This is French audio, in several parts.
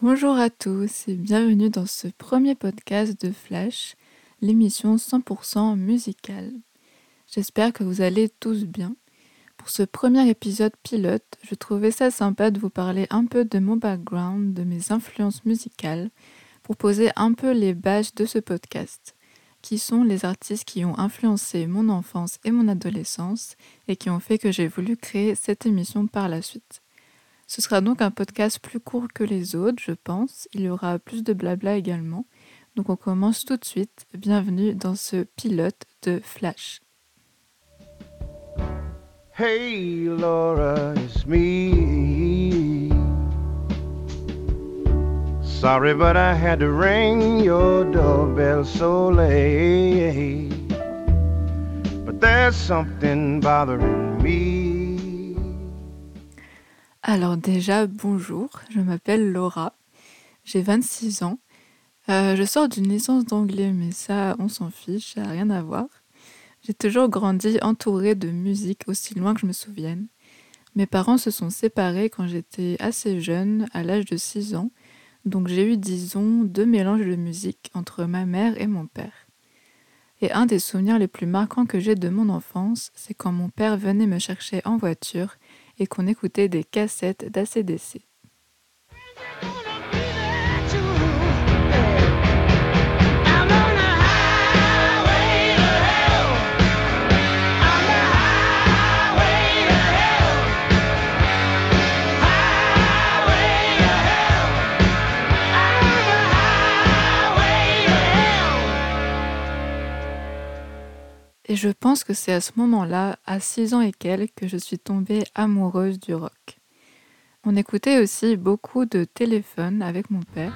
Bonjour à tous et bienvenue dans ce premier podcast de Flash, l'émission 100% musicale. J'espère que vous allez tous bien. Pour ce premier épisode pilote, je trouvais ça sympa de vous parler un peu de mon background, de mes influences musicales, pour poser un peu les bases de ce podcast, qui sont les artistes qui ont influencé mon enfance et mon adolescence et qui ont fait que j'ai voulu créer cette émission par la suite. Ce sera donc un podcast plus court que les autres, je pense. Il y aura plus de blabla également. Donc on commence tout de suite. Bienvenue dans ce pilote de Flash. Hey Laura, it's me. Sorry, but I had to ring your doorbell so late. But there's something bothering me. Alors déjà, bonjour, je m'appelle Laura, j'ai 26 ans. Euh, je sors d'une licence d'anglais, mais ça, on s'en fiche, ça n'a rien à voir. J'ai toujours grandi entourée de musique aussi loin que je me souvienne. Mes parents se sont séparés quand j'étais assez jeune, à l'âge de 6 ans, donc j'ai eu, disons, deux mélanges de musique entre ma mère et mon père. Et un des souvenirs les plus marquants que j'ai de mon enfance, c'est quand mon père venait me chercher en voiture et qu'on écoutait des cassettes d'ACDC. Et je pense que c'est à ce moment-là, à 6 ans et quelques, que je suis tombée amoureuse du rock. On écoutait aussi beaucoup de téléphone avec mon père.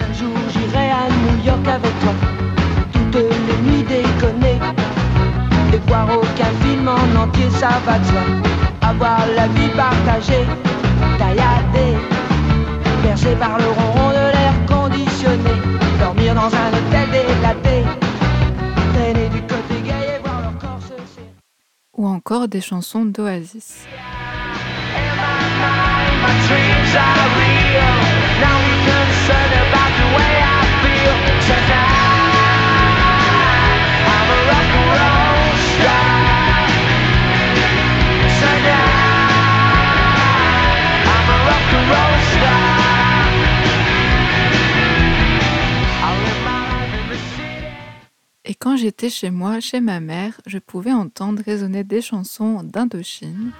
Un jour j'irai à New York avec toi, toutes les nuits déconner. Et voir aucun film en entier, ça va de. Avoir la vie partagée, tailladée, bercée par le ronron de l'air conditionné. Dormir dans un hôtel délaté, ou encore des chansons d'Oasis. Et quand j'étais chez moi, chez ma mère, je pouvais entendre résonner des chansons d'Indochine.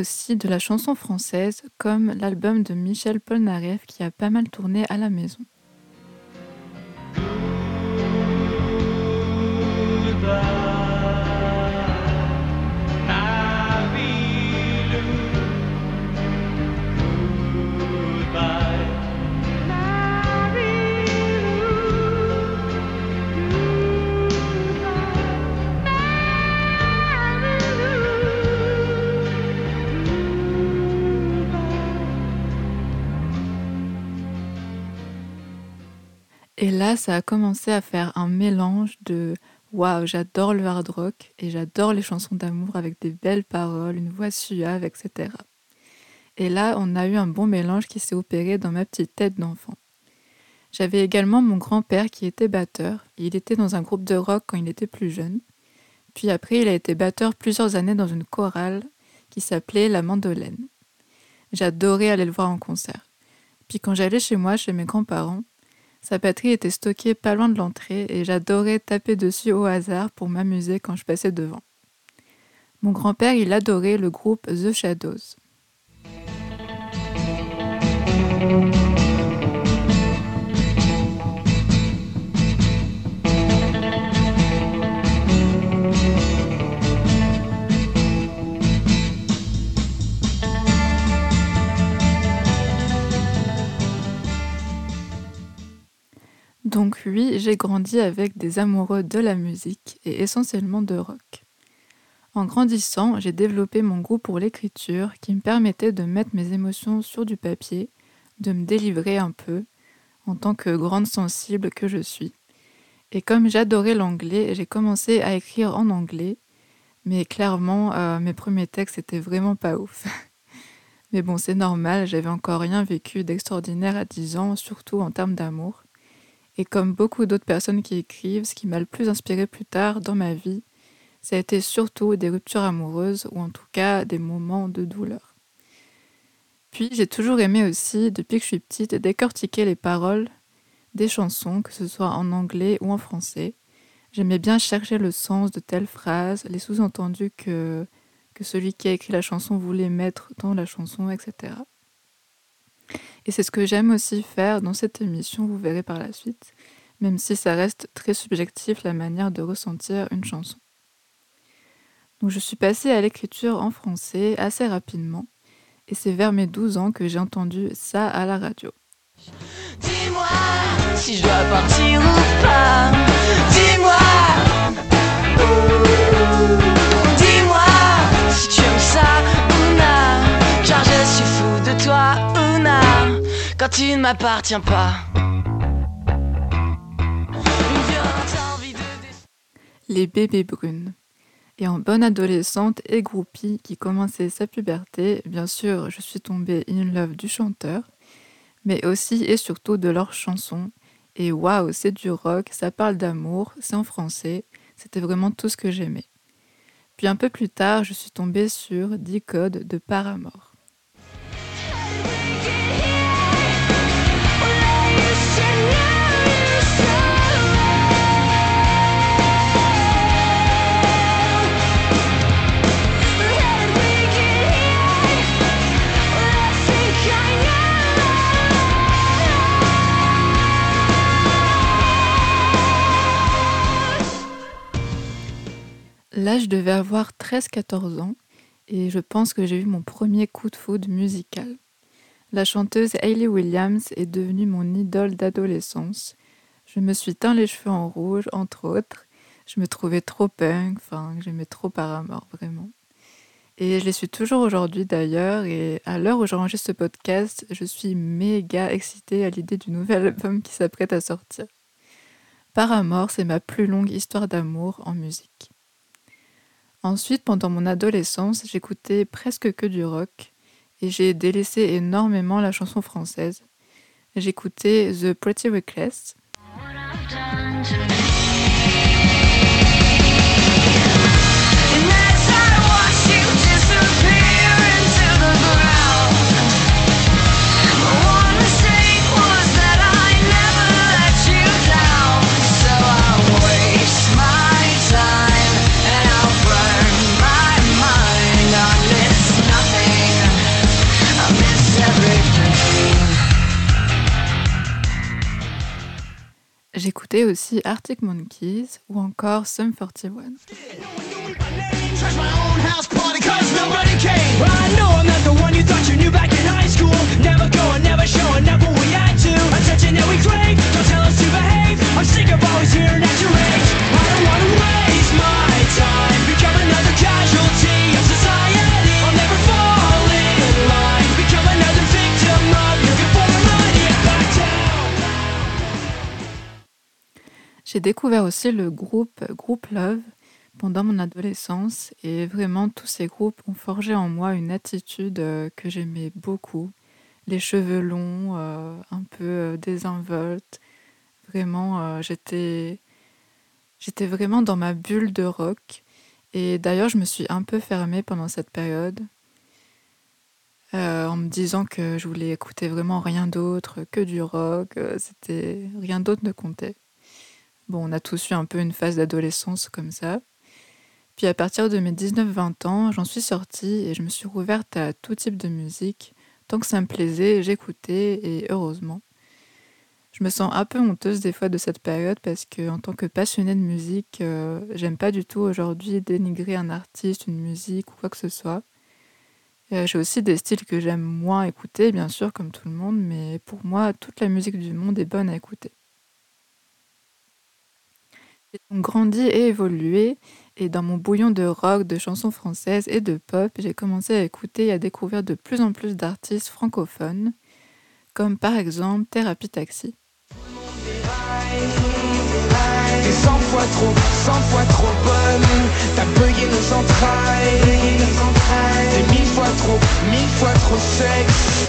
De la chanson française comme l'album de Michel Polnareff qui a pas mal tourné à la maison. Là, ça a commencé à faire un mélange de waouh, j'adore le hard rock et j'adore les chansons d'amour avec des belles paroles, une voix suave, etc. Et là, on a eu un bon mélange qui s'est opéré dans ma petite tête d'enfant. J'avais également mon grand-père qui était batteur. Il était dans un groupe de rock quand il était plus jeune. Puis après, il a été batteur plusieurs années dans une chorale qui s'appelait La Mandolène. J'adorais aller le voir en concert. Puis quand j'allais chez moi, chez mes grands-parents, sa batterie était stockée pas loin de l'entrée et j'adorais taper dessus au hasard pour m'amuser quand je passais devant. Mon grand-père, il adorait le groupe The Shadows. J'ai grandi avec des amoureux de la musique et essentiellement de rock. En grandissant, j'ai développé mon goût pour l'écriture qui me permettait de mettre mes émotions sur du papier, de me délivrer un peu, en tant que grande sensible que je suis. Et comme j'adorais l'anglais, j'ai commencé à écrire en anglais, mais clairement, euh, mes premiers textes étaient vraiment pas ouf. mais bon, c'est normal, j'avais encore rien vécu d'extraordinaire à 10 ans, surtout en termes d'amour. Et comme beaucoup d'autres personnes qui écrivent, ce qui m'a le plus inspiré plus tard dans ma vie, ça a été surtout des ruptures amoureuses ou en tout cas des moments de douleur. Puis j'ai toujours aimé aussi, depuis que je suis petite, décortiquer les paroles des chansons, que ce soit en anglais ou en français. J'aimais bien chercher le sens de telles phrases, les sous-entendus que, que celui qui a écrit la chanson voulait mettre dans la chanson, etc. Et c'est ce que j'aime aussi faire dans cette émission, vous verrez par la suite, même si ça reste très subjectif la manière de ressentir une chanson. Donc je suis passée à l'écriture en français assez rapidement, et c'est vers mes 12 ans que j'ai entendu ça à la radio. Dis-moi si je dois partir ou pas. Tu ne m'appartiens pas. Les bébés brunes. Et en bonne adolescente et groupie qui commençait sa puberté, bien sûr, je suis tombée in love du chanteur, mais aussi et surtout de leurs chansons. Et waouh, c'est du rock, ça parle d'amour, c'est en français, c'était vraiment tout ce que j'aimais. Puis un peu plus tard, je suis tombée sur 10 codes de Paramore. Là, je devais avoir 13-14 ans et je pense que j'ai eu mon premier coup de foudre musical. La chanteuse Hayley Williams est devenue mon idole d'adolescence. Je me suis teint les cheveux en rouge, entre autres. Je me trouvais trop punk, enfin, j'aimais trop Paramore, vraiment. Et je les suis toujours aujourd'hui d'ailleurs, et à l'heure où j'enregistre ce podcast, je suis méga excitée à l'idée du nouvel album qui s'apprête à sortir. Paramore, c'est ma plus longue histoire d'amour en musique. Ensuite, pendant mon adolescence, j'écoutais presque que du rock et j'ai délaissé énormément la chanson française. J'écoutais The Pretty Reckless. Aussi Arctic Monkeys ou encore Sum 41. J'ai découvert aussi le groupe Groupe Love pendant mon adolescence et vraiment tous ces groupes ont forgé en moi une attitude euh, que j'aimais beaucoup. Les cheveux longs, euh, un peu euh, désinvoltes. Vraiment, j'étais j'étais vraiment dans ma bulle de rock. Et d'ailleurs, je me suis un peu fermée pendant cette période. en me disant que je voulais écouter vraiment rien d'autre que du rock. C'était rien d'autre ne comptait. Bon, on a tous eu un peu une phase d'adolescence comme ça. Puis à partir de mes 19-20 ans, j'en suis sortie et je me suis rouverte à tout type de musique. Tant que ça me plaisait, j'écoutais et heureusement. Je me sens un peu honteuse des fois de cette période parce que en tant que passionnée de musique, euh, j'aime pas du tout aujourd'hui dénigrer un artiste, une musique ou quoi que ce soit. Euh, j'ai aussi des styles que j'aime moins écouter, bien sûr, comme tout le monde, mais pour moi, toute la musique du monde est bonne à écouter. J'ai grandi et évolué, et dans mon bouillon de rock, de chansons françaises et de pop, j'ai commencé à écouter et à découvrir de plus en plus d'artistes francophones, comme par exemple Thérapie Taxi. T'es 100 fois trop, 100 fois trop bonne T'as bugué nos entrailles T'es mille fois trop, mille fois trop sexe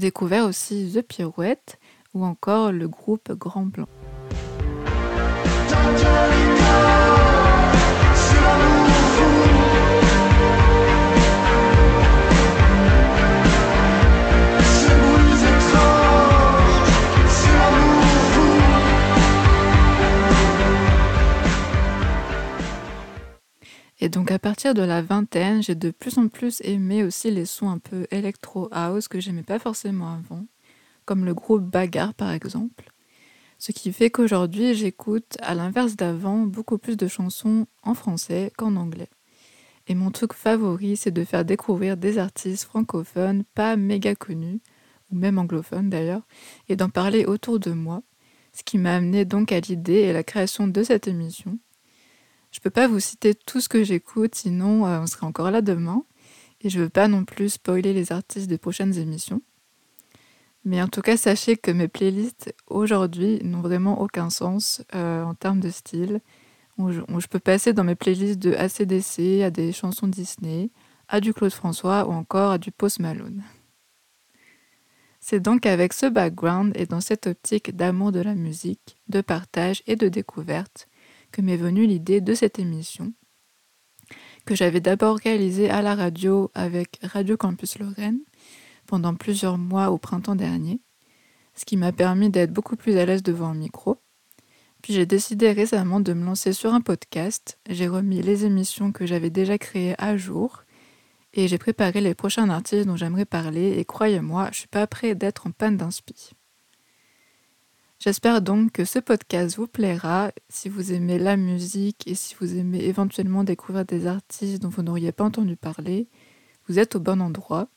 découvert aussi The Pirouette ou encore le groupe Grand Blanc. Donc à partir de la vingtaine, j'ai de plus en plus aimé aussi les sons un peu électro house que j'aimais pas forcément avant, comme le groupe Bagarre par exemple. Ce qui fait qu'aujourd'hui, j'écoute, à l'inverse d'avant, beaucoup plus de chansons en français qu'en anglais. Et mon truc favori, c'est de faire découvrir des artistes francophones pas méga connus, ou même anglophones d'ailleurs, et d'en parler autour de moi, ce qui m'a amené donc à l'idée et la création de cette émission. Je peux pas vous citer tout ce que j'écoute, sinon euh, on serait encore là demain, et je veux pas non plus spoiler les artistes des prochaines émissions. Mais en tout cas, sachez que mes playlists aujourd'hui n'ont vraiment aucun sens euh, en termes de style. Je, peux passer dans mes playlists de ACDC à des chansons Disney, à du Claude François ou encore à du Post Malone. C'est donc avec ce background et dans cette optique d'amour de la musique, de partage et de découverte que m'est venue l'idée de cette émission, que j'avais d'abord réalisée à la radio avec Radio Campus Lorraine, pendant plusieurs mois au printemps dernier, ce qui m'a permis d'être beaucoup plus à l'aise devant un micro. Puis j'ai décidé récemment de me lancer sur un podcast. J'ai remis les émissions que j'avais déjà créées à jour et j'ai préparé les prochains artistes dont j'aimerais parler et croyez-moi, je suis pas prêt d'être en panne d'inspi. J'espère donc que ce podcast vous plaira. Si vous aimez la musique et si vous aimez éventuellement découvrir des artistes dont vous n'auriez pas entendu parler, vous êtes au bon endroit.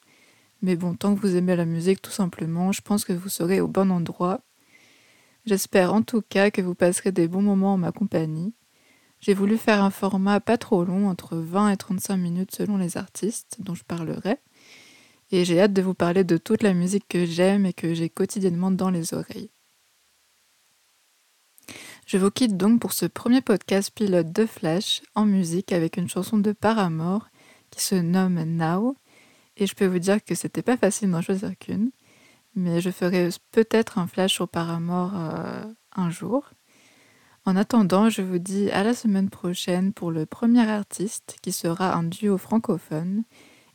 Mais bon, tant que vous aimez la musique, tout simplement, je pense que vous serez au bon endroit. J'espère en tout cas que vous passerez des bons moments en ma compagnie. J'ai voulu faire un format pas trop long, entre 20 et 35 minutes selon les artistes dont je parlerai. Et j'ai hâte de vous parler de toute la musique que j'aime et que j'ai quotidiennement dans les oreilles. Je vous quitte donc pour ce premier podcast pilote de Flash en musique avec une chanson de Paramore qui se nomme Now et je peux vous dire que c'était pas facile d'en choisir qu'une. Mais je ferai peut-être un flash sur Paramore euh, un jour. En attendant, je vous dis à la semaine prochaine pour le premier artiste qui sera un duo francophone.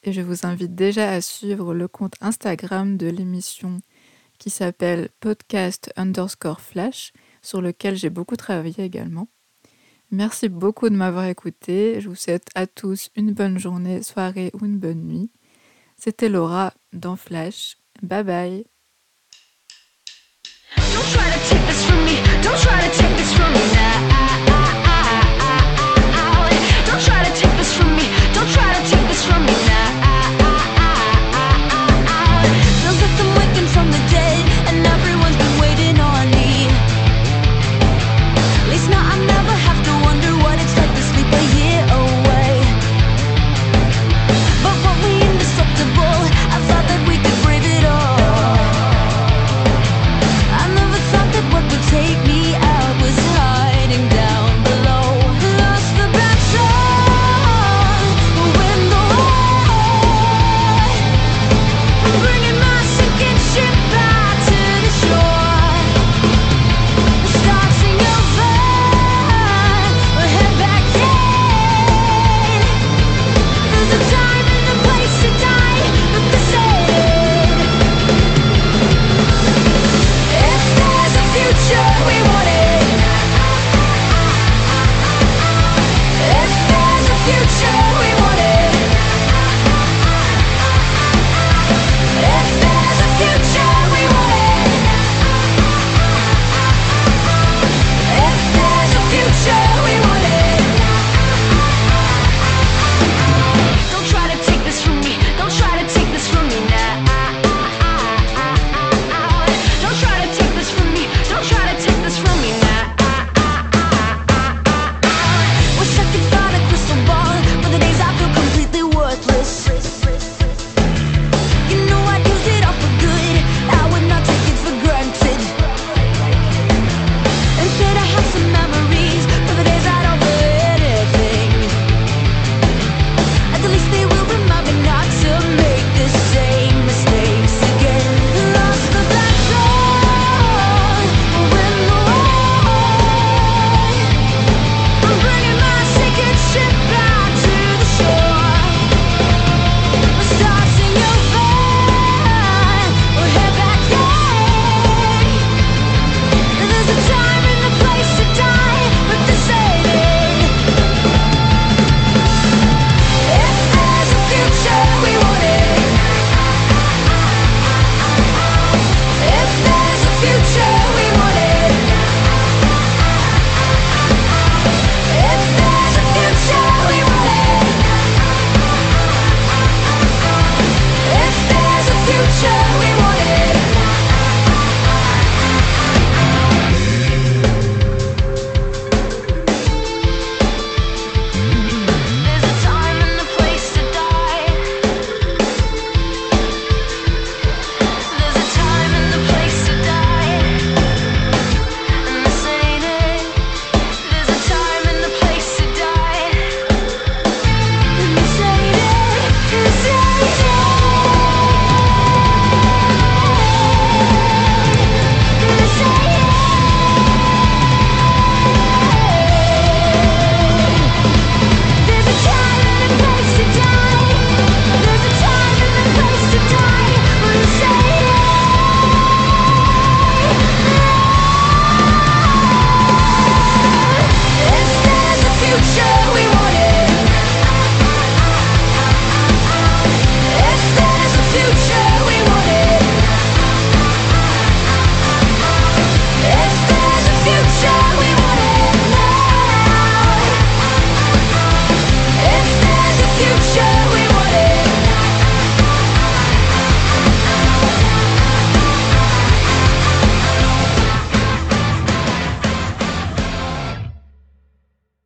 Et je vous invite déjà à suivre le compte Instagram de l'émission qui s'appelle podcast underscore flash, sur lequel j'ai beaucoup travaillé également. Merci beaucoup de m'avoir écouté. Je vous souhaite à tous une bonne journée, soirée ou une bonne nuit. C'était Laura dans Flash. Bye bye.